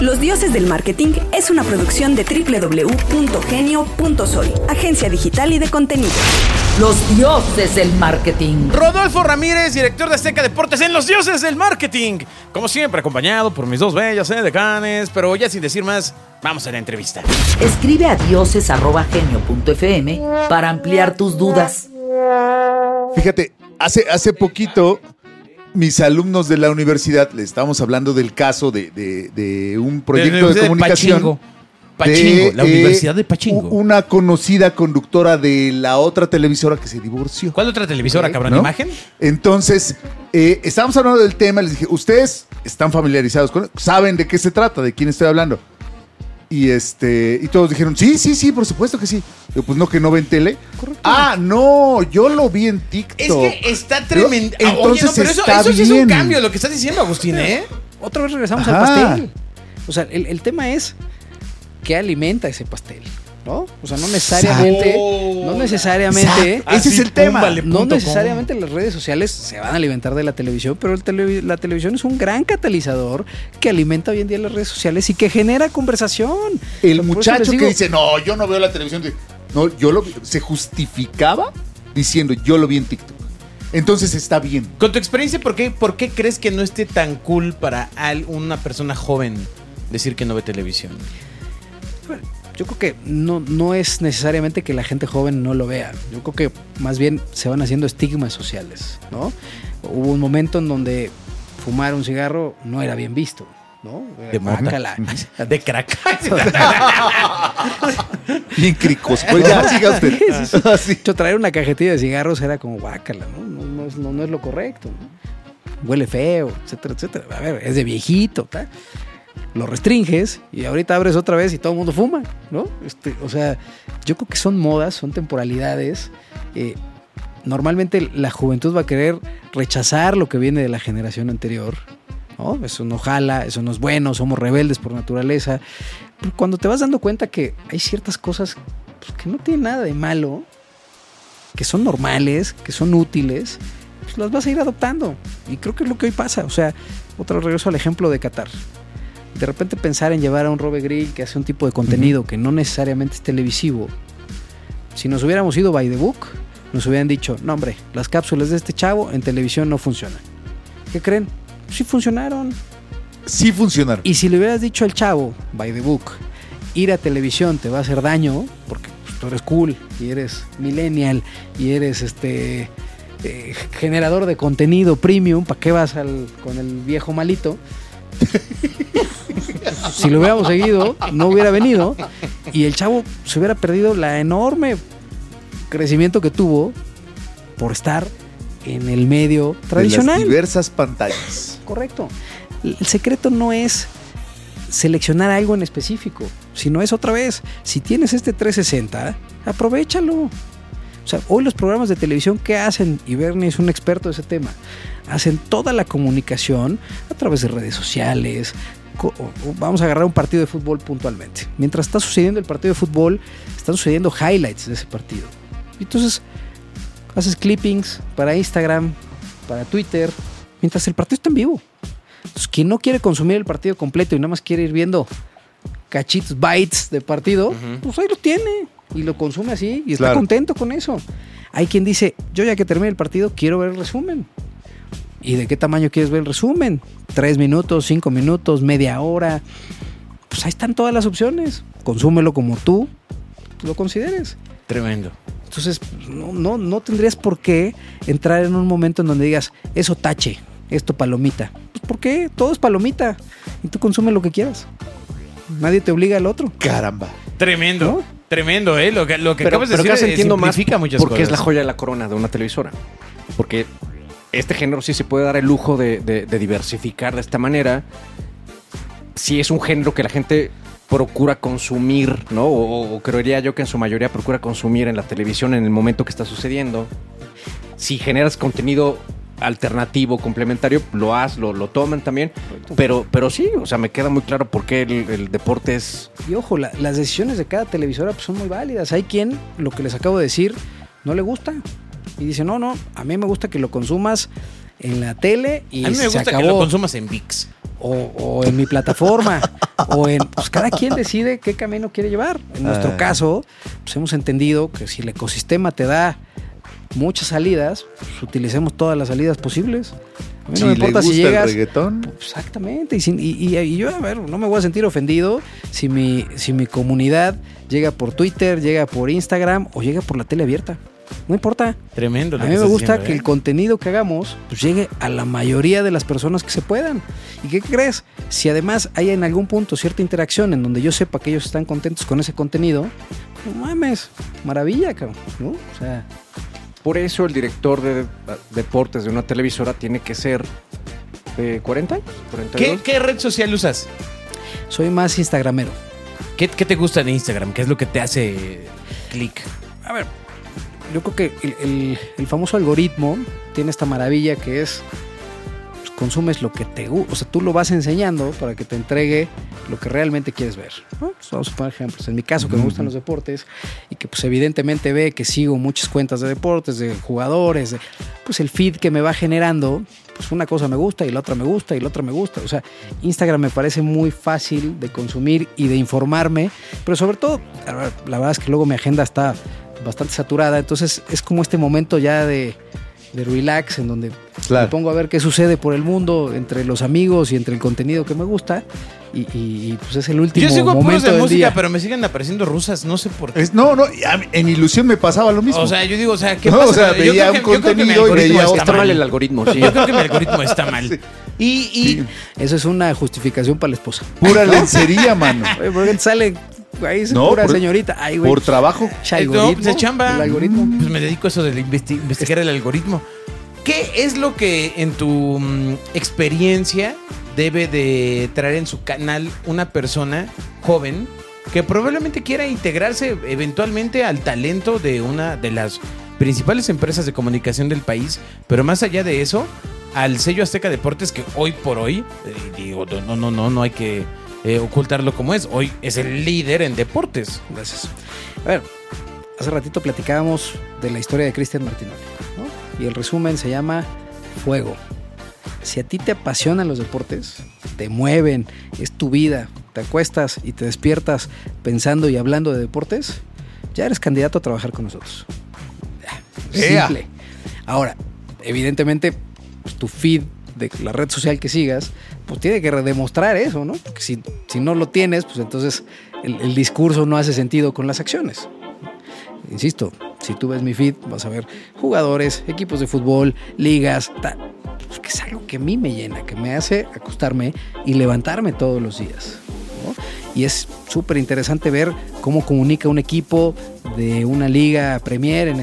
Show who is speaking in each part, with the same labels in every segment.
Speaker 1: Los Dioses del Marketing es una producción de www.genio.soy, agencia digital y de contenido.
Speaker 2: Los dioses del marketing.
Speaker 3: Rodolfo Ramírez, director de Azteca Deportes en Los Dioses del Marketing. Como siempre, acompañado por mis dos bellas eh, decanes, pero ya sin decir más, vamos a la entrevista.
Speaker 2: Escribe a dioses.genio.fm para ampliar tus dudas.
Speaker 4: Fíjate, hace, hace poquito mis alumnos de la universidad, le estábamos hablando del caso de, de- de un proyecto de,
Speaker 3: Universidad
Speaker 4: comunicación.
Speaker 3: Pachingo. Pachingo, la
Speaker 4: eh,
Speaker 3: Universidad de Pachingo.
Speaker 4: Una conocida conductora de la otra televisora que se divorció.
Speaker 3: ¿Cuál otra televisora, cabrón?
Speaker 4: ¿no?
Speaker 3: ¿Imagen?
Speaker 4: Entonces, eh, estábamos hablando del tema, les dije, ¿ustedes están familiarizados con ¿Saben de qué se trata? ¿De quién estoy hablando? Y este, y todos dijeron, sí, sí, sí, por supuesto que sí. Yo, pues no, que no ven tele. Ah, no, yo lo vi en TikTok.
Speaker 3: Es que está tremendo. Ah, Oye, no,
Speaker 4: entonces
Speaker 3: pero eso,
Speaker 4: está
Speaker 3: eso sí es un cambio, lo que estás diciendo, Agustín, ¿eh?
Speaker 5: Otra vez regresamos
Speaker 4: Ajá.
Speaker 5: al pastel. O sea, el, el tema es qué alimenta ese pastel, ¿no? O sea, no necesariamente, no necesariamente,
Speaker 4: Exacto. Ese es el tema.
Speaker 3: púmbale
Speaker 5: no
Speaker 3: com.
Speaker 5: necesariamente las redes sociales se van a alimentar de la televisión, pero el tele- la televisión es un gran catalizador que alimenta hoy en día las redes sociales y que genera conversación.
Speaker 4: El muchacho que dice, no, yo no veo la televisión. No, yo lo vi- se justificaba diciendo, yo lo vi en TikTok. Entonces está bien.
Speaker 3: Con tu experiencia, ¿por qué, ¿por qué crees que no esté tan cool para una persona joven decir que no ve televisión?
Speaker 5: Bueno, Yo creo que no, no es necesariamente que la gente joven no lo vea. Yo creo que más bien se van haciendo estigmas sociales, ¿no? Hubo un momento en donde fumar un cigarro no era bien visto, ¿no?
Speaker 3: De
Speaker 5: guácala.
Speaker 3: De crack.
Speaker 4: Bien cricos. Pues ya.
Speaker 5: Sí, hecho, traer una cajetilla de cigarros era como guácala, ¿no? No, no es, no- no es lo correcto. Huele feo, etcétera, etcétera. A ver, es de viejito, ¿tá? Lo restringes y ahorita abres otra vez y todo el mundo fuma, ¿no? Este, o sea, yo creo que son modas, son temporalidades. eh, normalmente la juventud va a querer rechazar lo que viene de la generación anterior. ¿no? Eso no jala, eso no es bueno, somos rebeldes por naturaleza. Pero cuando te vas dando cuenta que hay ciertas cosas pues, que no tienen nada de malo, que son normales, que son útiles, pues las vas a ir adoptando. Y creo que es lo que hoy pasa. O sea, otra regreso al ejemplo de Qatar. De repente pensar en llevar a un Robe Grill que hace un tipo de contenido que no necesariamente es televisivo. Si nos hubiéramos ido by the book, nos hubieran dicho, no hombre, las cápsulas de este chavo en televisión no funcionan. ¿Qué creen? Sí funcionaron.
Speaker 4: Sí funcionaron.
Speaker 5: Y si le hubieras dicho al chavo, by the book, ir a televisión te va a hacer daño, porque pues, tú eres cool y eres millennial y eres este eh, generador de contenido premium, ¿para qué vas al- con el viejo malito? si lo hubiéramos seguido, no hubiera venido y el chavo se hubiera perdido la enorme crecimiento que tuvo por estar en el medio
Speaker 4: De
Speaker 5: tradicional.
Speaker 4: las diversas pantallas.
Speaker 5: Correcto. El el secreto no es seleccionar algo en específico, sino es otra vez, si tienes este 360, aprovechalo. O sea, hoy los programas de televisión, ¿qué hacen? Y Bernie es un experto de ese tema. Hacen toda la comunicación a través de redes sociales. Vamos a agarrar un partido de fútbol puntualmente. Mientras está sucediendo el partido de fútbol, están sucediendo highlights de ese partido. Y entonces, haces clippings para Instagram, para Twitter, mientras el partido está en vivo. Entonces, quien no quiere consumir el partido completo y nada más quiere ir viendo cachitos, bytes de partido, pues ahí lo tiene y lo consume así y está
Speaker 4: Claro.
Speaker 5: contento con eso. Hay quien dice, yo ya que termine el partido, quiero ver el resumen. ¿Y de qué tamaño quieres ver el resumen? ¿Tres minutos, cinco minutos, media hora? Pues ahí están todas las opciones. Consúmelo como tú lo consideres.
Speaker 3: Tremendo.
Speaker 5: Entonces, no, no, no tendrías por qué entrar en un momento en donde digas, eso tache, esto palomita. Pues ¿por qué? Todo es palomita. Y tú consume lo que quieras. Nadie te obliga al otro.
Speaker 4: Caramba.
Speaker 3: Tremendo.
Speaker 5: ¿No?
Speaker 3: Tremendo, ¿eh? Lo que, lo que
Speaker 6: pero,
Speaker 3: acabas de
Speaker 6: pero
Speaker 3: decir
Speaker 6: casi entiendo más
Speaker 3: simplifica muchas
Speaker 6: porque es la joya de la corona de una televisora. Porque este género sí se puede dar el lujo de, de- de diversificar de esta manera. Si es un género que la gente procura consumir, ¿no? O, o creería yo que en su mayoría procura consumir en la televisión en el momento que está sucediendo. Si generas contenido alternativo, complementario, lo haz, lo, lo toman también. Pero, pero sí, o sea, me queda muy claro por qué el, el deporte es
Speaker 5: Y ojo, la- las decisiones de cada televisora pues, son muy válidas. Hay quien, lo que les acabo de decir, no le gusta. Y dice, no, no, a mí me gusta que lo consumas en la tele y
Speaker 3: A mí me
Speaker 5: se
Speaker 3: gusta
Speaker 5: acabó.
Speaker 3: que lo consumas en VIX.
Speaker 5: o, o en mi plataforma. o en, pues cada quien decide qué camino quiere llevar. En nuestro
Speaker 4: Ah.
Speaker 5: caso, pues hemos entendido que si el ecosistema te da muchas salidas, pues utilicemos todas las salidas posibles. A mí
Speaker 4: Si
Speaker 5: no me
Speaker 4: le
Speaker 5: importa si
Speaker 4: gusta el
Speaker 5: llegas,
Speaker 4: reggaetón,
Speaker 5: Exactamente, y, sin- y- y- y yo, a ver, no me voy a sentir ofendido si mi, si mi comunidad llega por Twitter, llega por Instagram o llega por la tele abierta. No importa.
Speaker 3: Tremendo. lo
Speaker 5: A
Speaker 3: que
Speaker 5: mí me gusta que
Speaker 3: ¿eh?
Speaker 5: el contenido que hagamos pues, llegue a la mayoría de las personas que se puedan. ¿Y qué crees? Si además hay en algún punto cierta interacción en donde yo sepa que ellos están contentos con ese contenido, no mames, maravilla, cabrón. ¿no? O sea,
Speaker 6: Por eso el director de deportes de una televisora tiene que ser de 40 años.
Speaker 3: ¿Qué,
Speaker 6: 42.
Speaker 3: qué red social usas?
Speaker 5: soy más instagramero.
Speaker 3: ¿Qué, qué te gusta de Instagram? ¿Qué es lo que te hace clic?
Speaker 5: A ver, yo creo que el, el- el famoso algoritmo tiene esta maravilla que es consumes lo que te gusta, o sea, tú lo vas enseñando para que te entregue lo que realmente quieres ver. ¿no? Vamos a poner ejemplos. En mi caso, que me gustan los deportes y que pues evidentemente ve que sigo muchas cuentas de deportes, de jugadores, de- pues el feed que me va generando, pues una cosa me gusta y la otra me gusta y la otra me gusta. O sea, Instagram me parece muy fácil de consumir y de informarme, pero sobre todo, la verdad es que luego mi agenda está bastante saturada, entonces es como este momento ya de, de relax en donde
Speaker 4: Claro.
Speaker 5: me pongo a ver qué sucede por el mundo entre los amigos y entre el contenido que me gusta y, y- y, pues es el último
Speaker 3: Yo sigo puros
Speaker 5: momento
Speaker 3: de
Speaker 5: del
Speaker 3: música,
Speaker 5: día.
Speaker 3: pero me siguen apareciendo rusas, no sé por qué.
Speaker 4: es- no, no, en ilusión me pasaba lo mismo.
Speaker 3: O sea, yo digo, o sea, ¿qué
Speaker 4: No,
Speaker 3: pasa?
Speaker 4: o sea,
Speaker 3: Yo
Speaker 4: veía un contenido y veía
Speaker 3: está
Speaker 6: Está mal el algoritmo, sí.
Speaker 3: Yo creo que mi algoritmo está mal. Y, y
Speaker 5: Eso es una justificación para la esposa.
Speaker 4: Pura lencería, mano.
Speaker 5: Oye, ¿por qué te sale ahí es
Speaker 4: No,
Speaker 5: pura
Speaker 4: por-
Speaker 5: señorita? Ay, güey.
Speaker 4: Por trabajo.
Speaker 3: No,
Speaker 5: algoritmo,
Speaker 3: pues de chamba.
Speaker 5: El algoritmo.
Speaker 3: Pues me dedico a eso de investi- investigar el algoritmo. ¿Qué es lo que en tu mm, experiencia debe de traer en su canal una persona joven que probablemente quiera integrarse eventualmente al talento de una de las principales empresas de comunicación del país, pero más allá de eso, al sello Azteca Deportes que hoy por hoy, eh, digo, no, no, no, no hay que eh, ocultarlo como es, hoy es el líder en deportes.
Speaker 5: Gracias. A ver, hace ratito platicábamos de la historia de Cristian Martinoli, ¿no? Y el resumen se llama Fuego. Si a ti te apasionan los deportes, te mueven, es tu vida, te acuestas y te despiertas pensando y hablando de deportes, ya eres candidato a trabajar con nosotros. Simple. Ahora, evidentemente, pues, tu feed de la red social que sigas, pues tiene que demostrar eso, ¿no? Porque si, si no lo tienes, pues entonces el, el discurso no hace sentido con las acciones. Insisto, si tú ves mi feed, vas a ver jugadores, equipos de fútbol, ligas, ta- pues, que es algo que a mí me llena, que me hace acostarme y levantarme todos los días. ¿no? Y es súper interesante ver cómo comunica un equipo de una liga Premier en,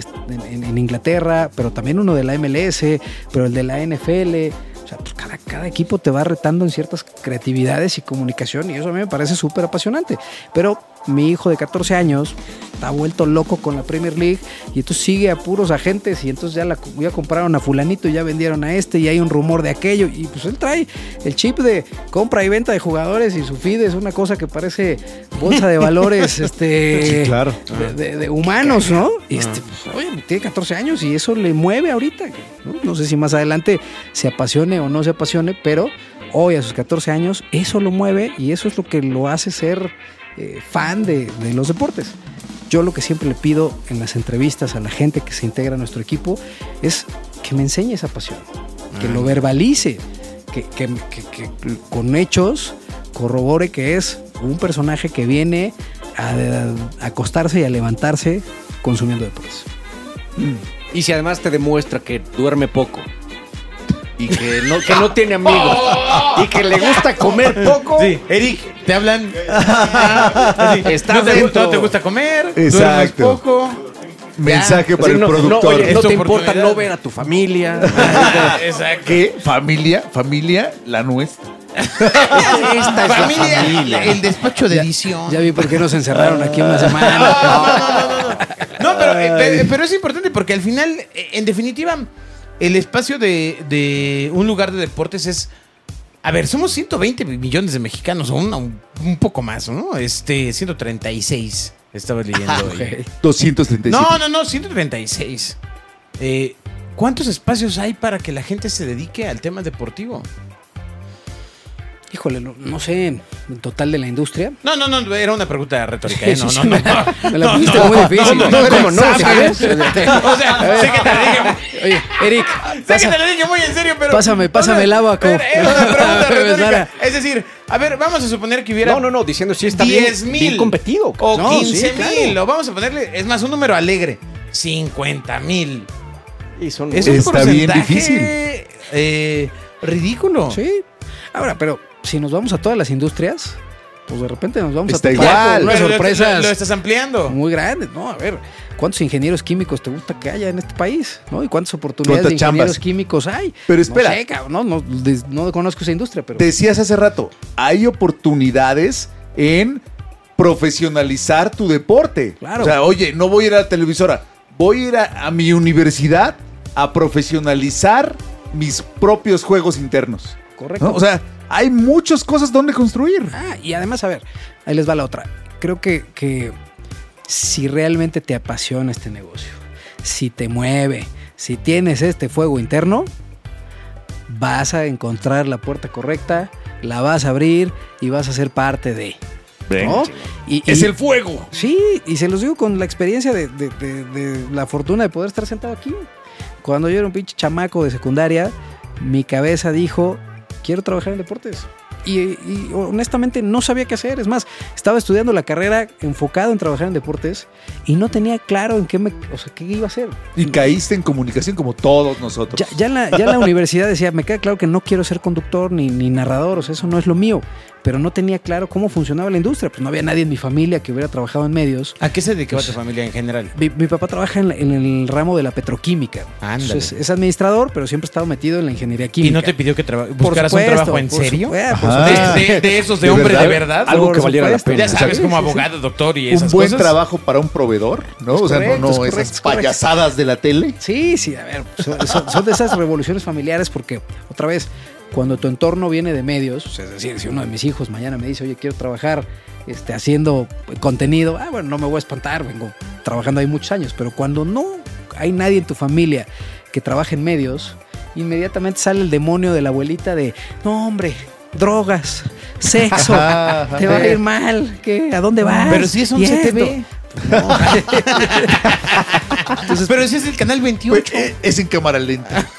Speaker 5: en- en Inglaterra, pero también uno de la MLS, pero el de la NFL. O sea, pues cada, cada equipo te va retando en ciertas creatividades y comunicación y eso a mí me parece súper apasionante. Pero mi hijo de 14 años está vuelto loco con la Premier League y entonces sigue a puros agentes y entonces ya, la, ya compraron a fulanito y ya vendieron a este y hay un rumor de aquello y pues él trae el chip de compra y venta de jugadores y su feed es una cosa que parece bolsa de valores este
Speaker 4: Sí, claro.
Speaker 5: de, de- de humanos, ¿no? Y este, pues, oye, tiene 14 años y eso le mueve ahorita. ¿no? No sé si más adelante se apasione o no se apasione, pero hoy a sus 14 años eso lo mueve y eso es lo que lo hace ser eh, fan de, de los deportes. Yo lo que siempre le pido en las entrevistas a la gente que se integra a nuestro equipo es que me enseñe esa pasión, que lo verbalice, que, que- que- que con hechos corrobore que es un personaje que viene a, a acostarse y a levantarse consumiendo deportes.
Speaker 6: Y si además te demuestra que duerme poco y que no, que no tiene amigos y que le gusta comer poco,
Speaker 3: Sí, Eric, te hablan.
Speaker 6: Está
Speaker 3: no, te, no te gusta comer,
Speaker 4: Exacto.
Speaker 3: poco.
Speaker 4: Mensaje para el
Speaker 6: no, no,
Speaker 4: productor.
Speaker 6: oye, no te importa
Speaker 3: oportunidad.
Speaker 6: no ver a tu familia.
Speaker 3: Exacto.
Speaker 4: ¿Qué? Familia, familia, la nuestra.
Speaker 6: Esta es
Speaker 3: Familia,
Speaker 6: la familia.
Speaker 3: el despacho de edición.
Speaker 5: Ya vi por qué nos encerraron aquí una semana.
Speaker 3: No, no, no, no, no. No, pero, eh, pe- pero es importante porque al final, eh, en definitiva, el espacio de, de un lugar de deportes es. A ver, somos 120 millones de mexicanos, o un, un poco más, ¿no? Este, 136. Estaba leyendo hoy.
Speaker 5: Ok.
Speaker 4: 237.
Speaker 3: No, no, no, 136. Eh, ¿Cuántos espacios hay para que la gente se dedique al tema deportivo?
Speaker 5: Híjole, no, no sé, en total de la industria.
Speaker 3: No, no, no, era una pregunta retórica. ¿eh? No, no,
Speaker 5: sí,
Speaker 3: no.
Speaker 5: me- la
Speaker 3: No,
Speaker 5: pusiste
Speaker 3: no,
Speaker 5: muy difícil.
Speaker 3: no, no,
Speaker 5: No,
Speaker 3: ¿cómo no?
Speaker 5: ¿sabes?
Speaker 3: O sea, sé que te lo dije.
Speaker 5: Oye, Eric,
Speaker 3: Sé que te lo dije muy en serio, pero.
Speaker 5: Pásame, pásame el abaco.
Speaker 3: Era era una pregunta retórica. Es decir, a ver, vamos a suponer que hubiera.
Speaker 6: No, no, no, diciendo si está
Speaker 3: 10
Speaker 6: bien,
Speaker 3: mil.
Speaker 6: bien competido.
Speaker 3: O
Speaker 5: No,
Speaker 3: 15
Speaker 5: sí, claro.
Speaker 3: mil. O vamos a ponerle, es más, un número alegre. 50 mil.
Speaker 6: Y son
Speaker 3: Es un
Speaker 4: Está bien
Speaker 3: porcentaje,
Speaker 4: difícil.
Speaker 3: eh, ridículo.
Speaker 5: Sí. Ahora, pero si nos vamos a todas las industrias, pues de repente nos vamos
Speaker 4: Está
Speaker 5: a topar
Speaker 4: igual.
Speaker 5: con unas
Speaker 3: lo-
Speaker 5: sorpresas
Speaker 3: Lo, lo estás ampliando.
Speaker 5: muy grandes, ¿no? A ver, ¿cuántos ingenieros químicos te gusta que haya en este país? ¿No? ¿Y cuántas oportunidades
Speaker 4: ¿Cuántas
Speaker 5: de ingenieros
Speaker 4: chambas?
Speaker 5: químicos hay?
Speaker 4: Pero espera.
Speaker 5: No sé, cabrón, no, no, no conozco esa industria, pero...
Speaker 4: Decías hace rato, hay oportunidades en profesionalizar tu deporte.
Speaker 5: Claro.
Speaker 4: O sea, oye, no voy a ir a la televisora, voy a ir a, a mi universidad a profesionalizar mis propios juegos internos.
Speaker 5: Correcto.
Speaker 4: ¿no? O sea, hay muchas cosas donde construir.
Speaker 5: Ah, y además, a ver, ahí les va la otra. Creo que, que si realmente te apasiona este negocio, si te mueve, si tienes este fuego interno, vas a encontrar la puerta correcta, la vas a abrir y vas a ser parte de. ¿no? Y-
Speaker 4: Es
Speaker 5: y-
Speaker 4: el fuego.
Speaker 5: Sí, y se los digo con la experiencia de, de- de- de la fortuna de poder estar sentado aquí. Cuando yo era un pinche chamaco de secundaria, mi cabeza dijo, quiero trabajar en deportes. Y, y honestamente no sabía qué hacer. Es más, estaba estudiando la carrera enfocado en trabajar en deportes y no tenía claro en qué, me, o sea, qué iba a hacer.
Speaker 4: Y caíste en comunicación como todos nosotros.
Speaker 5: Ya, ya en la, ya en la universidad decía, me queda claro que no quiero ser conductor ni, ni narrador, o sea, eso no es lo mío. Pero no tenía claro cómo funcionaba la industria. Pues no había nadie en mi familia que hubiera trabajado en medios.
Speaker 3: ¿A qué se dedicaba tu familia en general?
Speaker 5: Mi, mi papá trabaja en, la- en el ramo de la petroquímica. Entonces, es administrador, pero siempre ha estado metido en la ingeniería química.
Speaker 3: ¿Y no te pidió que traba-
Speaker 5: Por
Speaker 3: buscaras un
Speaker 5: supuesto,
Speaker 3: trabajo en serio?
Speaker 5: supuesto.
Speaker 3: De, de- de esos de,
Speaker 4: ¿De
Speaker 3: hombre
Speaker 4: verdad?
Speaker 3: de verdad.
Speaker 6: Algo que valiera la pena.
Speaker 3: Ya sabes,
Speaker 5: Sí,
Speaker 3: como
Speaker 5: sí, sí.
Speaker 3: abogado, doctor y
Speaker 4: un
Speaker 3: esas
Speaker 4: buen
Speaker 3: cosas.
Speaker 4: trabajo para un proveedor, ¿no?
Speaker 5: Es
Speaker 4: o sea, no-
Speaker 5: correcto,
Speaker 4: no,
Speaker 5: es correcto,
Speaker 4: esas
Speaker 5: correcto.
Speaker 4: payasadas de la tele.
Speaker 5: Sí, sí, a ver, son, son- son de esas revoluciones familiares porque, otra vez, cuando tu entorno viene de medios, o sea, es decir, si uno de mis hijos mañana me dice, oye, quiero trabajar este, haciendo contenido, ah, bueno, no me voy a espantar, vengo trabajando ahí muchos años, pero cuando no hay nadie en tu familia que trabaje en medios, inmediatamente sale el demonio de la abuelita de, no, hombre, drogas, sexo, te va a ir mal, ¿qué? ¿A dónde vas?
Speaker 3: Pero si es un Pero ese es el canal 28.
Speaker 4: Pues, eh, es en cámara lenta.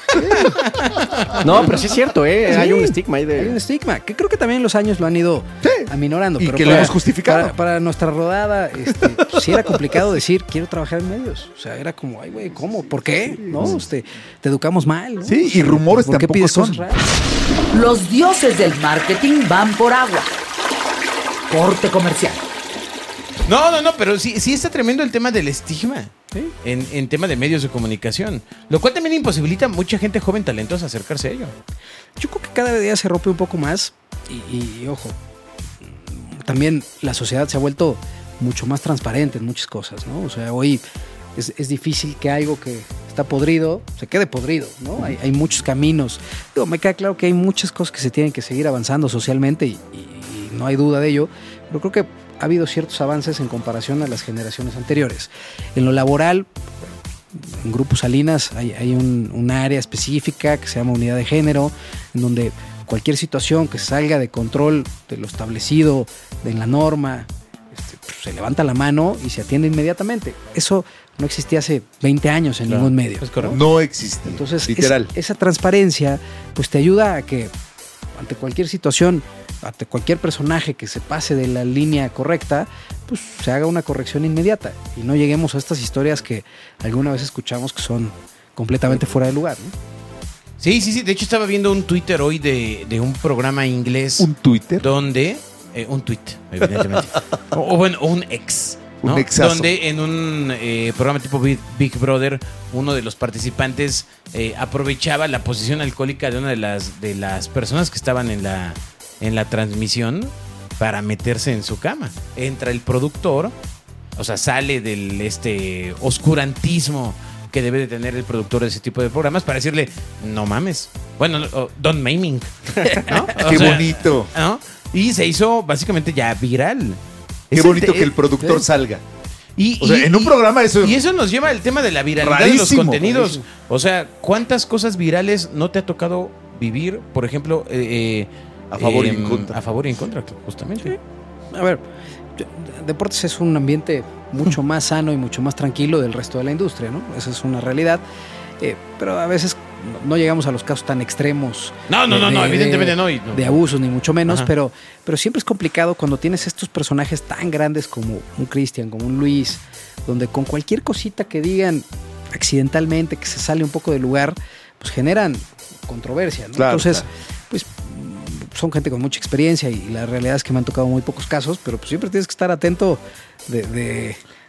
Speaker 6: No, pero sí es cierto, ¿eh?
Speaker 5: Sí.
Speaker 6: Hay un estigma ahí
Speaker 5: Hay un
Speaker 6: de.
Speaker 5: estigma, que creo que también los años lo han ido aminorando.
Speaker 4: Y
Speaker 5: pero
Speaker 4: que lo
Speaker 5: para-
Speaker 4: hemos justificado.
Speaker 5: Para, para nuestra rodada, este, sí era complicado decir, quiero trabajar en medios. O sea, era como, ay, güey, ¿cómo? ¿Por qué? ¿No? Este, te educamos mal. ¿no?
Speaker 4: Sí, y rumores
Speaker 5: ¿Por qué
Speaker 4: tampoco
Speaker 5: pides
Speaker 4: son.
Speaker 5: cosas?
Speaker 2: Los dioses del marketing van por agua. Corte comercial.
Speaker 3: No, no, no, pero sí, sí está tremendo el tema del estigma.
Speaker 5: Sí.
Speaker 3: En, en tema de medios de comunicación. Lo cual también imposibilita a mucha gente joven talentosa acercarse a ello.
Speaker 5: Yo creo que cada día se rompe un poco más y, y, ojo, también la sociedad se ha vuelto mucho más transparente en muchas cosas, ¿no? O sea, hoy es, es difícil que algo que está podrido se quede podrido, ¿no? Hay, hay muchos caminos. Digo, me queda claro que hay muchas cosas que se tienen que seguir avanzando socialmente y no hay duda de ello, pero creo que ha habido ciertos avances en comparación a las generaciones anteriores. En lo laboral, en Grupo Salinas hay, hay un, un área específica que se llama unidad de género, en donde cualquier situación que salga de control de lo establecido, de la norma, este, pues, se levanta la mano y se atiende inmediatamente. Eso no existía hace 20 años en
Speaker 3: Claro,
Speaker 5: ningún medio.
Speaker 3: es correcto.
Speaker 4: No existe.
Speaker 5: Entonces,
Speaker 4: literal.
Speaker 5: esa, esa transparencia pues te ayuda a que ante cualquier situación, ante cualquier personaje que se pase de la línea correcta, pues se haga una corrección inmediata y no lleguemos a estas historias que alguna vez escuchamos que son completamente fuera de lugar. ¿no?
Speaker 3: Sí, sí, sí. De hecho, estaba viendo un Twitter hoy de, de un programa inglés
Speaker 4: un Twitter.
Speaker 3: donde. eh, un tweet, evidentemente. o, o bueno, un ex. ¿no?
Speaker 4: Un exazo.
Speaker 3: Donde en un eh, programa tipo Big, Big Brother, uno de los participantes eh, aprovechaba la posición alcohólica de una de las, de las personas que estaban en la, en la transmisión para meterse en su cama. Entra el productor, o sea, sale del este oscurantismo que debe de tener el productor de ese tipo de programas para decirle, no mames. Bueno, no, don't maiming. ¿no?
Speaker 4: Qué
Speaker 3: sea,
Speaker 4: bonito.
Speaker 3: ¿no? Y se hizo básicamente ya viral.
Speaker 4: Qué
Speaker 3: Es
Speaker 4: bonito que el productor salga.
Speaker 3: Y,
Speaker 4: O sea,
Speaker 3: y-
Speaker 4: en un programa eso
Speaker 3: Y eso nos lleva al tema de la viralidad de los contenidos.
Speaker 4: rarísimo.
Speaker 3: O sea, ¿cuántas cosas virales no te ha tocado vivir? Por ejemplo, eh, eh,
Speaker 4: A favor y en
Speaker 3: Em,
Speaker 4: contra.
Speaker 3: A favor y en contra, justamente.
Speaker 5: A ver, deportes es un ambiente mucho más sano y mucho más tranquilo del resto de la industria, ¿no? Esa es una realidad. Eh, pero a veces no- llegamos a los casos tan extremos.
Speaker 3: No, no,
Speaker 5: de-
Speaker 3: no, no,
Speaker 5: de-
Speaker 3: evidentemente
Speaker 5: de-
Speaker 3: no. y no.
Speaker 5: de abusos, ni mucho menos,
Speaker 3: Ajá.
Speaker 5: pero, pero siempre es complicado cuando tienes estos personajes tan grandes como un Cristian, como un Luis, donde con cualquier cosita que digan accidentalmente, que se sale un poco del lugar, pues generan controversia, ¿no?
Speaker 4: Claro,
Speaker 5: Entonces,
Speaker 4: claro.
Speaker 5: pues son gente con mucha experiencia y la realidad es que me han tocado muy pocos casos, pero pues siempre tienes que estar atento de,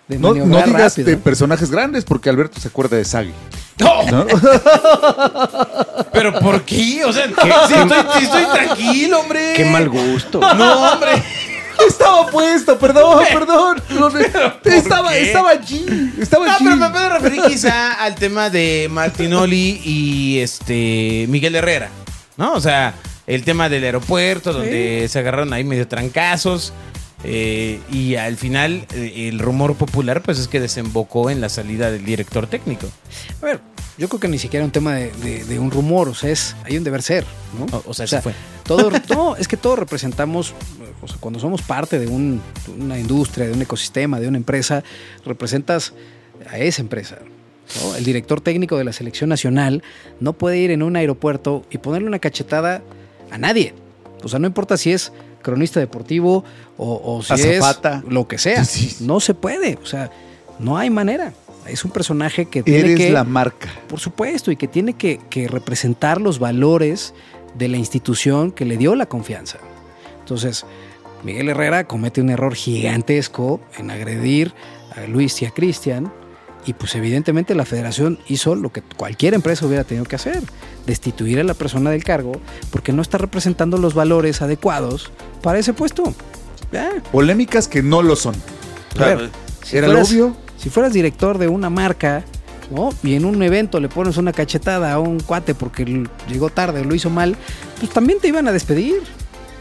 Speaker 5: de,
Speaker 4: No, digas
Speaker 5: rápido,
Speaker 4: de personajes grandes porque Alberto se acuerda de Sagi.
Speaker 3: ¡No!
Speaker 4: ¿no?
Speaker 3: ¿Pero por qué? O sea, sí, estoy, tranquilo, hombre.
Speaker 6: Qué mal gusto.
Speaker 3: No, hombre.
Speaker 4: estaba puesto, perdón, perdón. Estaba, estaba allí. Estaba
Speaker 3: No,
Speaker 4: allí.
Speaker 3: pero me puedo referir quizá al tema de Martinoli y este Miguel Herrera, ¿no? O sea, el tema del aeropuerto, donde se agarraron ahí medio trancazos. eh, y al final, eh, el rumor popular, pues es que desembocó en la salida del director técnico.
Speaker 5: A ver, yo creo que ni siquiera un tema de, de- de un rumor, o sea, es, hay un deber ser, ¿no?
Speaker 3: O, o sea, se fue.
Speaker 5: Todo, no, es que todos representamos, o sea, cuando somos parte de, un- de una industria, de un ecosistema, de una empresa, representas a esa empresa. ¿no? El director técnico de la selección nacional no puede ir en un aeropuerto y ponerle una cachetada a nadie. O sea, no importa si es cronista deportivo o, o si
Speaker 4: Azafata.
Speaker 5: es lo que sea. No se puede. O sea, no hay manera. Es un personaje que tiene
Speaker 4: Eres
Speaker 5: que...
Speaker 4: la marca.
Speaker 5: Por supuesto, y que tiene que, que representar los valores de la institución que le dio la confianza. Entonces, Miguel Herrera comete un error gigantesco en agredir a Luis y a Cristian, y pues evidentemente la federación hizo lo que cualquier empresa hubiera tenido que hacer, destituir a la persona del cargo porque no está representando los valores adecuados para ese puesto.
Speaker 4: Polémicas que no lo son.
Speaker 5: A ver, si
Speaker 4: Era lo
Speaker 5: fueras-
Speaker 4: obvio.
Speaker 5: Si fueras director de una marca, ¿no? Y en un evento le pones una cachetada a un cuate porque llegó tarde o lo hizo mal, pues también te iban a despedir.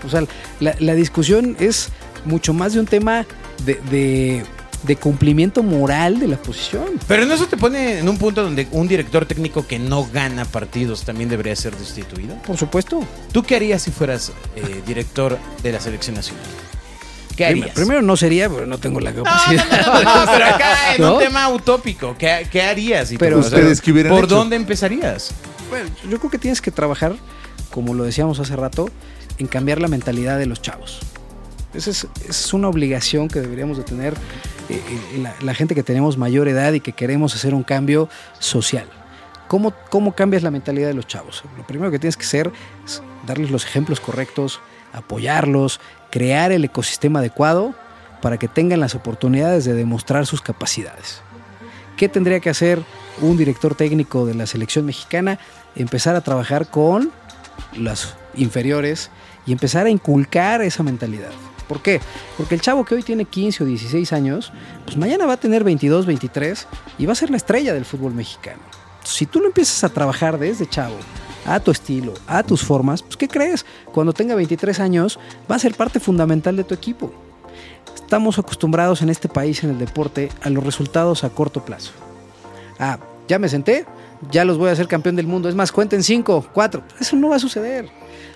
Speaker 5: O sea, la, la discusión es mucho más de un tema de, de- de cumplimiento moral de la posición.
Speaker 3: Pero no eso te pone en un punto donde un director técnico que no gana partidos también debería ser destituido.
Speaker 5: Por supuesto.
Speaker 3: ¿Tú qué harías si fueras eh, director de la selección nacional? ¿Qué harías?
Speaker 5: Primero no sería, pero no tengo la capacidad.
Speaker 3: no, no, no, pero acá en
Speaker 5: ¿No?
Speaker 3: un tema utópico, ¿qué, qué harías?
Speaker 5: Pero-
Speaker 3: tú, o sea,
Speaker 4: Ustedes que hubieran
Speaker 3: ¿Por
Speaker 4: hecho.
Speaker 3: dónde empezarías?
Speaker 5: Bueno, yo creo que tienes que trabajar, como lo decíamos hace rato, en cambiar la mentalidad de los chavos. Esa es, esa es una obligación que deberíamos de tener eh, la, la gente que tenemos mayor edad y que queremos hacer un cambio social. ¿Cómo, ¿Cómo cambias la mentalidad de los chavos? Lo primero que tienes que hacer es darles los ejemplos correctos, apoyarlos, crear el ecosistema adecuado para que tengan las oportunidades de demostrar sus capacidades. ¿Qué tendría que hacer un director técnico de la selección mexicana? Empezar a trabajar con las inferiores y empezar a inculcar esa mentalidad. ¿Por qué? Porque el chavo que hoy tiene 15 o 16 años, pues mañana va a tener 22, 23 y va a ser la estrella del fútbol mexicano. Si tú lo empiezas a trabajar desde chavo, a tu estilo, a tus formas, pues ¿qué crees? Cuando tenga 23 años va a ser parte fundamental de tu equipo. Estamos acostumbrados en este país, en el deporte, a los resultados a corto plazo. Ah, ya me senté, ya los voy a hacer campeón del mundo. Es más, cuenten cinco, cuatro. Eso no va a suceder.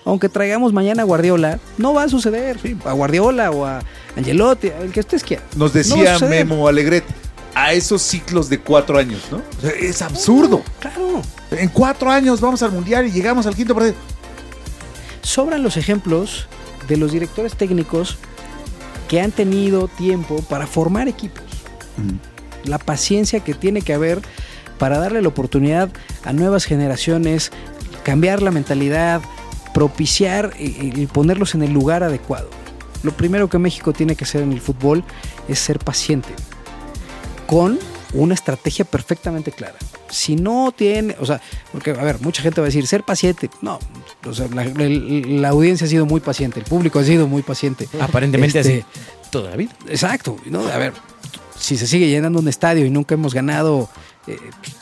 Speaker 5: Aunque traigamos mañana a Guardiola, no va a suceder. A Guardiola o a Angelotti, el que ustedes quieran.
Speaker 4: Nos
Speaker 5: No
Speaker 4: decía
Speaker 5: suceder.
Speaker 4: Memo Alegret, a esos ciclos de cuatro años, ¿no? O sea, es absurdo.
Speaker 5: Claro.
Speaker 4: En cuatro años vamos al mundial y llegamos al quinto partido.
Speaker 5: Sobran los ejemplos de los directores técnicos que han tenido tiempo para formar equipos. La paciencia que tiene que haber para darle la oportunidad a nuevas generaciones, cambiar la mentalidad, propiciar y, ponerlos en el lugar adecuado. Lo primero que México tiene que hacer en el fútbol es ser paciente, con una estrategia perfectamente clara. Si no tiene, o sea, porque, a ver, mucha gente va a decir, ser paciente. No, o sea, la, audiencia ha sido muy paciente, el público ha sido muy paciente.
Speaker 3: Aparentemente
Speaker 5: Este,
Speaker 3: así toda la vida.
Speaker 5: Exacto, ¿no? A ver, si se sigue llenando un estadio y nunca hemos ganado, eh,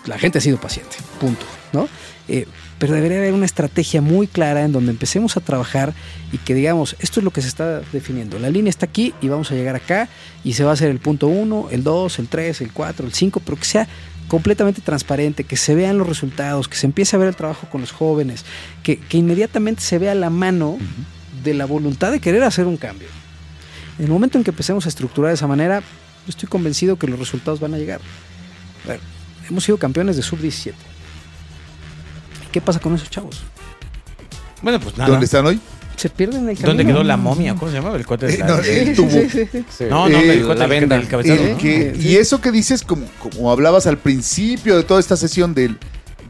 Speaker 5: la gente ha sido paciente, punto, ¿no? Eh, pero debería haber una estrategia muy clara en donde empecemos a trabajar y que digamos, esto es lo que se está definiendo. La línea está aquí y vamos a llegar acá y se va a hacer el punto 1, el 2, el 3, el 4, el 5, pero que sea completamente transparente, que se vean los resultados, que se empiece a ver el trabajo con los jóvenes, que, que inmediatamente se vea la mano de la voluntad de querer hacer un cambio. En el momento en que empecemos a estructurar de esa manera, estoy convencido que los resultados van a llegar. Ver, hemos sido campeones de sub-17. ¿Qué pasa con esos chavos?
Speaker 3: Bueno, pues nada.
Speaker 4: ¿Dónde están hoy?
Speaker 5: Se pierden el camino.
Speaker 3: ¿Dónde quedó la momia? ¿Cómo se llama? El cuate de
Speaker 4: Eh,
Speaker 3: la-
Speaker 4: no, el tubo.
Speaker 5: Sí, sí, sí.
Speaker 6: Sí.
Speaker 3: No, no,
Speaker 4: Eh,
Speaker 3: el cuate
Speaker 6: la venda.
Speaker 3: del cabezado,
Speaker 4: Eh,
Speaker 3: ¿no?
Speaker 4: que- y eso que dices, como, como hablabas al principio de toda esta sesión del,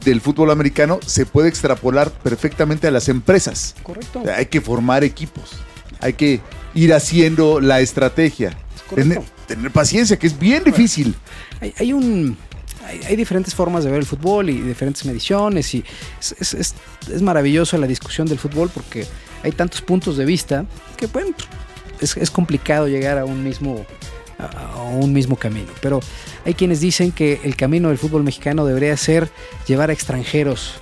Speaker 4: del fútbol americano, se puede extrapolar perfectamente a las empresas.
Speaker 5: Correcto.
Speaker 4: O sea, hay que formar equipos, hay que ir haciendo la estrategia,
Speaker 5: correcto.
Speaker 4: tener, tener paciencia, que es bien difícil.
Speaker 5: Hay, hay un. Hay, hay diferentes formas de ver el fútbol y diferentes mediciones y es, es- es- es maravilloso la discusión del fútbol porque hay tantos puntos de vista que bueno, es, es complicado llegar a un mismo a, un mismo camino. Pero hay quienes dicen que el camino del fútbol mexicano debería ser llevar a extranjeros,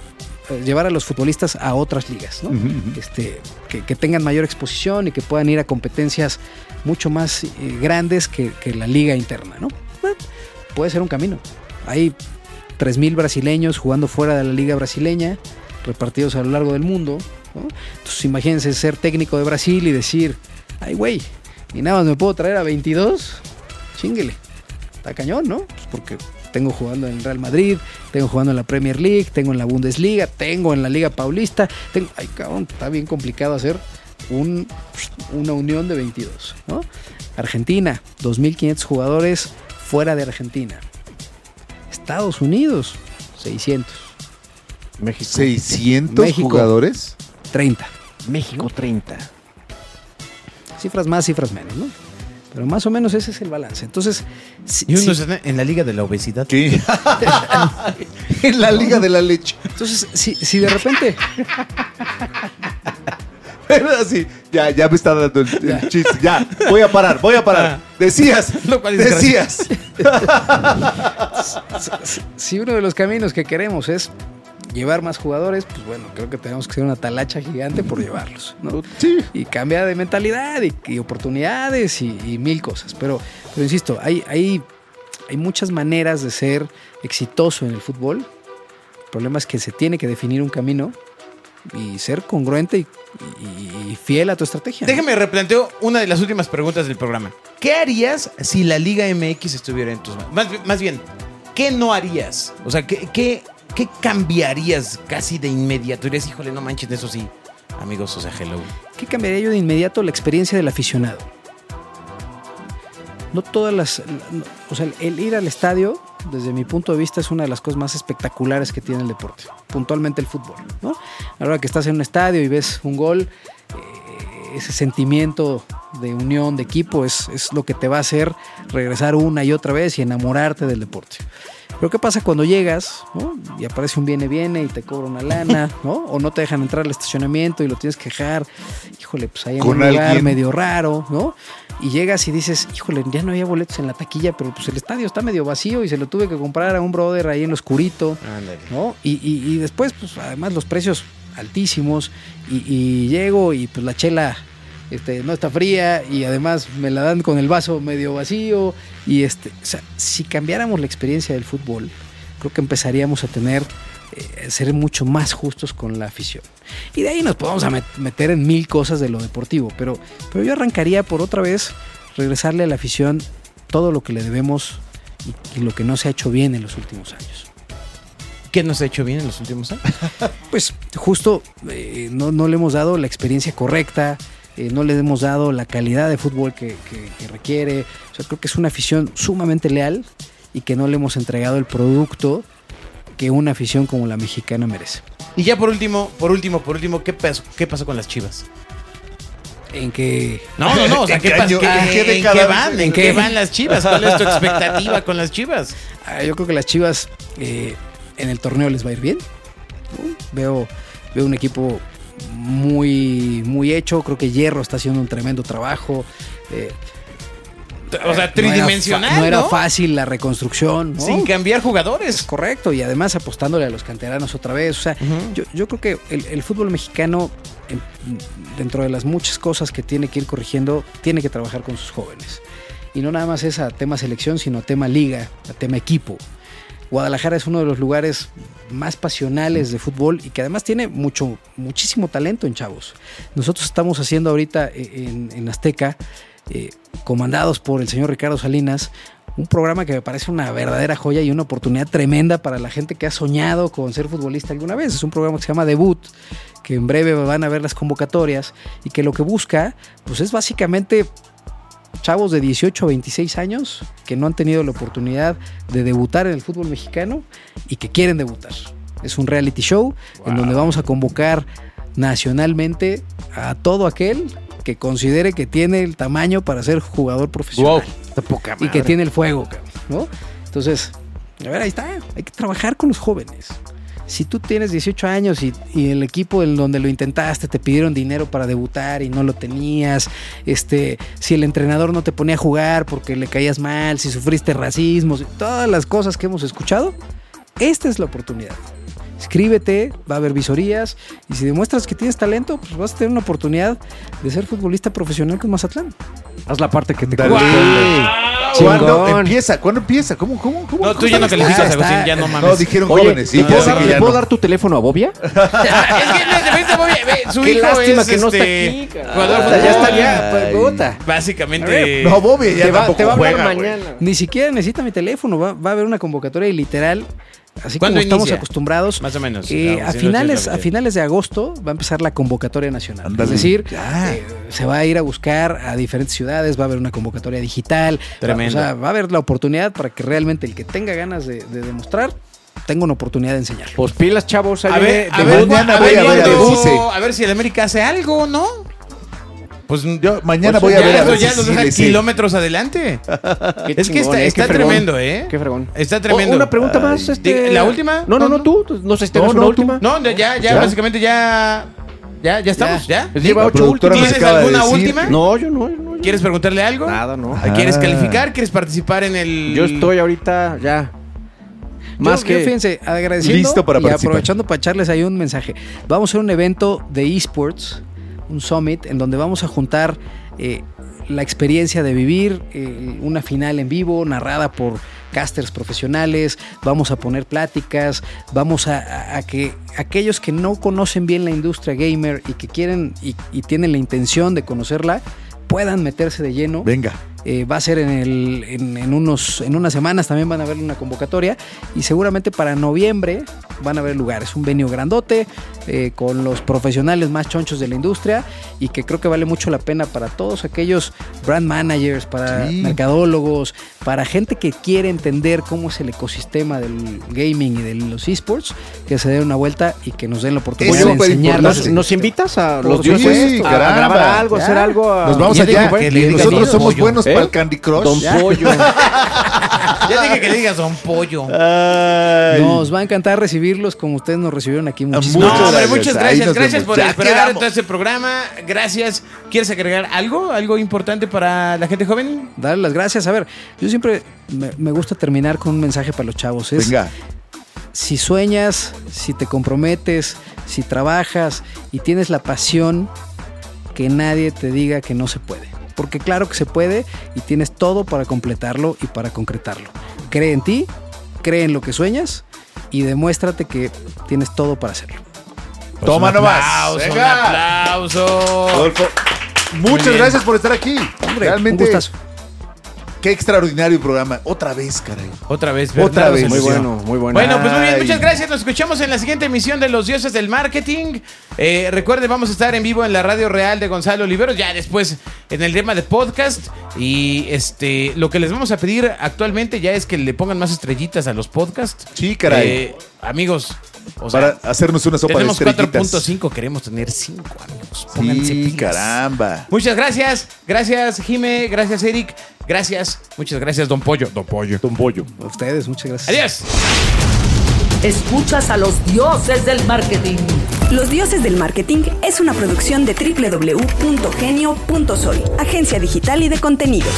Speaker 5: eh, llevar a los futbolistas a otras ligas, ¿no?
Speaker 4: Ujú, ujú.
Speaker 5: este, que, que tengan mayor exposición y que puedan ir a competencias mucho más eh, grandes que, que la liga interna, ¿no? Bueno, puede ser un camino. Hay 3.000 brasileños jugando fuera de la liga brasileña, repartidos a lo largo del mundo. ¿no? Entonces imagínense ser técnico de Brasil y decir, ay güey, y nada más me puedo traer a 22, chinguele. Está cañón, ¿no? Pues porque tengo jugando en Real Madrid, tengo jugando en la Premier League, tengo en la Bundesliga, tengo en la Liga Paulista. Tengo... Ay, cabrón, está bien complicado hacer un- una unión de 22, ¿no? Argentina, 2.500 jugadores fuera de Argentina. Estados Unidos, 600.
Speaker 6: México.
Speaker 4: 600
Speaker 5: México.
Speaker 4: jugadores.
Speaker 5: 30.
Speaker 6: México 30.
Speaker 5: Cifras más, cifras menos, ¿no? Pero más o menos ese es el balance. Entonces, si-
Speaker 3: Y uno
Speaker 5: si-
Speaker 3: está en la liga de la obesidad.
Speaker 4: ¿Qué? en la liga de la leche.
Speaker 5: entonces si, si de repente
Speaker 4: Pero así, ya, ya me está dando el, el chiste. Ya, voy a parar, voy a parar. Decías,
Speaker 3: Lo cual es
Speaker 4: decías.
Speaker 5: si uno de los caminos que queremos es llevar más jugadores, pues bueno, creo que tenemos que hacer una talacha gigante por llevarlos, ¿no?
Speaker 4: Sí.
Speaker 5: Y cambia de mentalidad y, y oportunidades y, y mil cosas. Pero, pero insisto, hay, hay, hay muchas maneras de ser exitoso en el fútbol. El problema es que se tiene que definir un camino y ser congruente y, y- y fiel a tu estrategia.
Speaker 3: Déjame replanteo una de las últimas preguntas del programa. ¿Qué harías si la Liga MX estuviera en tus manos? Más, más bien, ¿qué no harías? O sea, ¿qué, qué, qué cambiarías casi de inmediato? Dirías, híjole, no manches, eso sí. Amigos, o sea, hello.
Speaker 5: ¿Qué cambiaría yo de inmediato? La experiencia del aficionado. No todas las. no- o sea, el ir al estadio, desde mi punto de vista, es una de las cosas más espectaculares que tiene el deporte. Puntualmente el fútbol, ¿no? A la hora que estás en un estadio y ves un gol, eh, ese sentimiento de unión, de equipo, es, es lo que te va a hacer regresar una y otra vez y enamorarte del deporte. Pero ¿qué pasa cuando llegas ¿no? y aparece un viene viene y te cobra una lana, ¿no? O no te dejan entrar al estacionamiento y lo tienes que dejar, híjole, pues ahí en un lugar
Speaker 4: alguien.
Speaker 5: medio raro, ¿no? Y llegas y dices, híjole, ya no había boletos en la taquilla, pero pues el estadio está medio vacío y se lo tuve que comprar a un brother ahí en lo oscurito, ¿no? Y, y- y después, pues además los precios altísimos y, y llego y pues la chela este, no está fría y además me la dan con el vaso medio vacío y este, o sea, si cambiáramos la experiencia del fútbol, creo que empezaríamos a tener eh, ser mucho más justos con la afición. Y de ahí nos podemos a meter en mil cosas de lo deportivo, pero, pero yo arrancaría por otra vez regresarle a la afición todo lo que le debemos y, y lo que no se ha hecho bien en los últimos años.
Speaker 3: ¿Qué nos ha hecho bien en los últimos años?
Speaker 5: Pues justo eh, no, no le hemos dado la experiencia correcta, eh, no le hemos dado la calidad de fútbol que, que- que requiere. O sea, creo que es una afición sumamente leal y que no le hemos entregado el producto que una afición como la mexicana merece.
Speaker 3: Y ya por último, por último, por último, ¿qué pasó, qué pasó con las chivas?
Speaker 5: En que
Speaker 3: No, no, no, o sea,
Speaker 4: ¿En
Speaker 3: ¿qué,
Speaker 4: qué
Speaker 3: pas-
Speaker 4: año-
Speaker 3: qué-
Speaker 4: en qué
Speaker 3: en
Speaker 4: década
Speaker 3: qué
Speaker 4: dices?
Speaker 3: van? ¿En
Speaker 5: ¿En
Speaker 3: qué
Speaker 5: qué?
Speaker 3: van las chivas? ¿Cuál es tu expectativa con las chivas?
Speaker 5: Ah, yo creo que las Chivas eh, en el torneo les va a ir bien. ¿no? Veo, veo un equipo muy, muy hecho. Creo que Hierro está haciendo un tremendo trabajo. Eh,
Speaker 3: O sea, tridimensional,
Speaker 5: No era, no era fácil la reconstrucción. ¿no?
Speaker 3: Sin cambiar
Speaker 5: Es
Speaker 3: jugadores.
Speaker 5: correcto, y además apostándole a los canteranos otra vez. O sea, yo, yo creo que el, el fútbol mexicano, en- dentro de las muchas cosas que tiene que ir corrigiendo, tiene que trabajar con sus jóvenes. Y no nada más es a tema selección, sino a tema liga, a tema equipo. Guadalajara es uno de los lugares más pasionales de fútbol y que además tiene mucho, muchísimo talento en chavos. Nosotros estamos haciendo ahorita eh, en, en Azteca, eh, comandados por el señor Ricardo Salinas, un programa que me parece una verdadera joya y una oportunidad tremenda para la gente que ha soñado con ser futbolista alguna vez. Es un programa que se llama Debut, que en breve van a ver las convocatorias y que lo que busca, pues es básicamente chavos de 18 a 26 años que no han tenido la oportunidad de debutar en el fútbol mexicano y que quieren debutar. Es un reality show en donde vamos a convocar nacionalmente a todo aquel que considere que tiene el tamaño para ser jugador profesional
Speaker 6: poca
Speaker 5: y que tiene el fuego, ¿no? Entonces, a ver, ahí está, hay que trabajar con los jóvenes. Si tú tienes 18 años y, y el equipo en donde lo intentaste te pidieron dinero para debutar y no lo tenías, este, si el entrenador no te ponía a jugar porque le caías mal, si sufriste racismo, todas las cosas que hemos escuchado, esta es la oportunidad. Escríbete, va a haber visorías y si demuestras que tienes talento, pues vas a tener una oportunidad de ser futbolista profesional con Mazatlán.
Speaker 6: Haz la parte que te.
Speaker 4: ¿Cuándo empieza? ¿Cuándo empieza? ¿Cómo, cómo, cómo?
Speaker 3: No, tú ya no calificas,
Speaker 5: está.
Speaker 3: Agustín, ya no
Speaker 4: No,
Speaker 3: mames.
Speaker 4: dijeron
Speaker 6: Oye,
Speaker 4: jóvenes. Sí,
Speaker 6: ¿le
Speaker 4: ya
Speaker 6: puedo, dar,
Speaker 4: que
Speaker 6: le
Speaker 4: ya
Speaker 6: puedo
Speaker 4: no.
Speaker 6: dar tu teléfono a Bobia?
Speaker 3: es que de repente voy a- ve, su
Speaker 6: Qué
Speaker 3: hijo
Speaker 6: lástima
Speaker 3: es
Speaker 6: que no está
Speaker 3: este,
Speaker 6: aquí,
Speaker 3: jugador
Speaker 6: Ah, ya estaría, pues, puta.
Speaker 3: Básicamente.
Speaker 4: No, Bobby ya
Speaker 6: Te va,
Speaker 4: tampoco
Speaker 6: te va a hablar mañana.
Speaker 5: Ni siquiera necesita mi teléfono, va, va a haber una convocatoria y literal, así como
Speaker 3: ¿Cuándo
Speaker 5: estamos acostumbrados.
Speaker 3: Más o menos.
Speaker 5: eh, a, finales,
Speaker 3: no,
Speaker 5: a finales de agosto va a empezar la convocatoria nacional. Es decir, eh, se va a ir a buscar a diferentes ciudades, va a haber una convocatoria digital. va-
Speaker 3: Tremendo.
Speaker 5: o sea, va a haber la oportunidad para que realmente el que tenga ganas de, de demostrar, tenga una oportunidad de enseñarlo.
Speaker 6: Pues pilas, chavos.
Speaker 3: A a ver, a ver
Speaker 4: si
Speaker 3: el América hace algo, ¿no?
Speaker 4: Pues yo mañana
Speaker 3: Pues
Speaker 4: voy a
Speaker 3: ya,
Speaker 4: ver a ver
Speaker 3: ya
Speaker 4: si
Speaker 3: nos
Speaker 4: sí
Speaker 3: deja
Speaker 4: le sé.
Speaker 3: kilómetros adelante.
Speaker 6: Qué
Speaker 3: Es que
Speaker 6: chingón,
Speaker 3: está,
Speaker 6: eh,
Speaker 3: está
Speaker 6: qué fregón.
Speaker 3: tremendo, ¿eh?
Speaker 6: Qué fregón.
Speaker 3: Está tremendo.
Speaker 6: O- Una pregunta más.
Speaker 4: Ay.
Speaker 6: Este...
Speaker 3: ¿la última?
Speaker 6: No, no,
Speaker 3: No,
Speaker 6: no, tú. No sé si
Speaker 4: No,
Speaker 6: tenemos
Speaker 4: no,
Speaker 6: una
Speaker 4: tú.
Speaker 6: última.
Speaker 3: No, ya, ya,
Speaker 4: ¿Ya?
Speaker 3: básicamente ya. Ya, ya estamos, ya.
Speaker 6: Lleva
Speaker 4: La
Speaker 6: ocho
Speaker 4: productora
Speaker 6: últimas.
Speaker 4: nos
Speaker 3: ¿Tienes
Speaker 4: acaba de
Speaker 3: alguna
Speaker 4: decir
Speaker 3: última?
Speaker 6: No, yo no, yo no. yo
Speaker 3: ¿Quieres preguntarle algo?
Speaker 6: Nada, no.
Speaker 3: ¿Quieres
Speaker 4: Ah.
Speaker 3: calificar? ¿Quieres participar en el.?
Speaker 6: Yo estoy ahorita ya. Más
Speaker 5: Yo-
Speaker 6: que.
Speaker 5: yo, fíjense, agradeciendo
Speaker 4: Listo para
Speaker 5: y
Speaker 4: participar.
Speaker 5: aprovechando para echarles ahí un mensaje. Vamos a hacer un evento de esports, un summit, en donde vamos a juntar eh, la experiencia de vivir eh, una final en vivo, narrada por casters profesionales, vamos a poner pláticas, vamos a, a- que aquellos que no conocen bien la industria gamer y que quieren y, y tienen la intención de conocerla, puedan meterse de lleno.
Speaker 4: Venga.
Speaker 5: Eh, va a ser en, el, en, en unos, en unas semanas también van a haber una convocatoria y seguramente para noviembre van a haber lugares. Un venio grandote eh, con los profesionales más chonchos de la industria y que creo que vale mucho la pena para todos aquellos brand managers, para
Speaker 4: Sí.
Speaker 5: mercadólogos, para gente que quiere entender cómo es el ecosistema del gaming y de los esports, que se den una vuelta y que nos den la oportunidad de enseñarnos.
Speaker 6: ¿Nos, invitas a los dioses a, a grabar algo,
Speaker 5: Ya.
Speaker 6: hacer algo? a-
Speaker 4: Nos vamos allá.
Speaker 3: que
Speaker 4: Nosotros somos
Speaker 3: Pollo.
Speaker 4: buenos
Speaker 6: ¿Eh?
Speaker 4: para el Candy Crush.
Speaker 6: Don Pollo.
Speaker 3: Ya dije que le digas Don Pollo.
Speaker 4: Ay.
Speaker 5: Nos va a encantar recibirlos como ustedes nos recibieron aquí. Muchísimas
Speaker 3: No, hombre,
Speaker 4: gracias.
Speaker 3: muchas gracias. Gracias por
Speaker 4: Ya
Speaker 3: esperar
Speaker 4: quedamos.
Speaker 3: todo este programa. Gracias. ¿Quieres agregar algo? ¿Algo importante para la gente joven?
Speaker 5: darle las gracias. A ver, yo siempre me, me gusta terminar con un mensaje para los chavos. Es,
Speaker 4: Venga.
Speaker 5: si sueñas, si te comprometes, si trabajas y tienes la pasión, que nadie te diga que no se puede. Porque claro que se puede y tienes todo para completarlo y para concretarlo. Cree en ti, cree en lo que sueñas y demuéstrate que tienes todo para hacerlo.
Speaker 4: Toma
Speaker 3: un
Speaker 4: nomás.
Speaker 3: aplauso, un
Speaker 4: Venga.
Speaker 3: aplauso.
Speaker 4: Rodolfo,
Speaker 3: Muy
Speaker 4: muchas gracias por estar aquí.
Speaker 5: Hombre,
Speaker 4: Realmente,
Speaker 5: un gustazo.
Speaker 4: Qué extraordinario programa. Otra vez, caray.
Speaker 3: Otra vez,
Speaker 4: Otra
Speaker 3: Bernardo
Speaker 4: vez.
Speaker 6: Muy bueno, muy bueno.
Speaker 3: Bueno, pues muy bien, muchas gracias. Nos escuchamos en la siguiente emisión de Los Dioses del Marketing. Eh, recuerden, vamos a estar en vivo en la Radio Real de Gonzalo Oliveros, ya después en el tema de podcast. Y este lo que les vamos a pedir actualmente ya es que le pongan más estrellitas a los podcasts.
Speaker 4: Sí, caray.
Speaker 3: Eh, amigos, o sea,
Speaker 4: Para hacernos una sopa de
Speaker 3: tenemos
Speaker 4: estrellitas.
Speaker 3: 4.5, queremos tener 5, amigos. Pónganse
Speaker 4: Sí,
Speaker 3: pilas.
Speaker 4: caramba.
Speaker 3: Muchas gracias, gracias Jime, gracias Eric, gracias, muchas gracias Don Pollo, Don Pollo.
Speaker 4: Don Pollo.
Speaker 5: A ustedes, muchas gracias.
Speaker 3: Adiós.
Speaker 2: Escuchas a los dioses del marketing.
Speaker 1: Los Dioses del Marketing es una producción de www.genio.sol, agencia digital y de contenidos.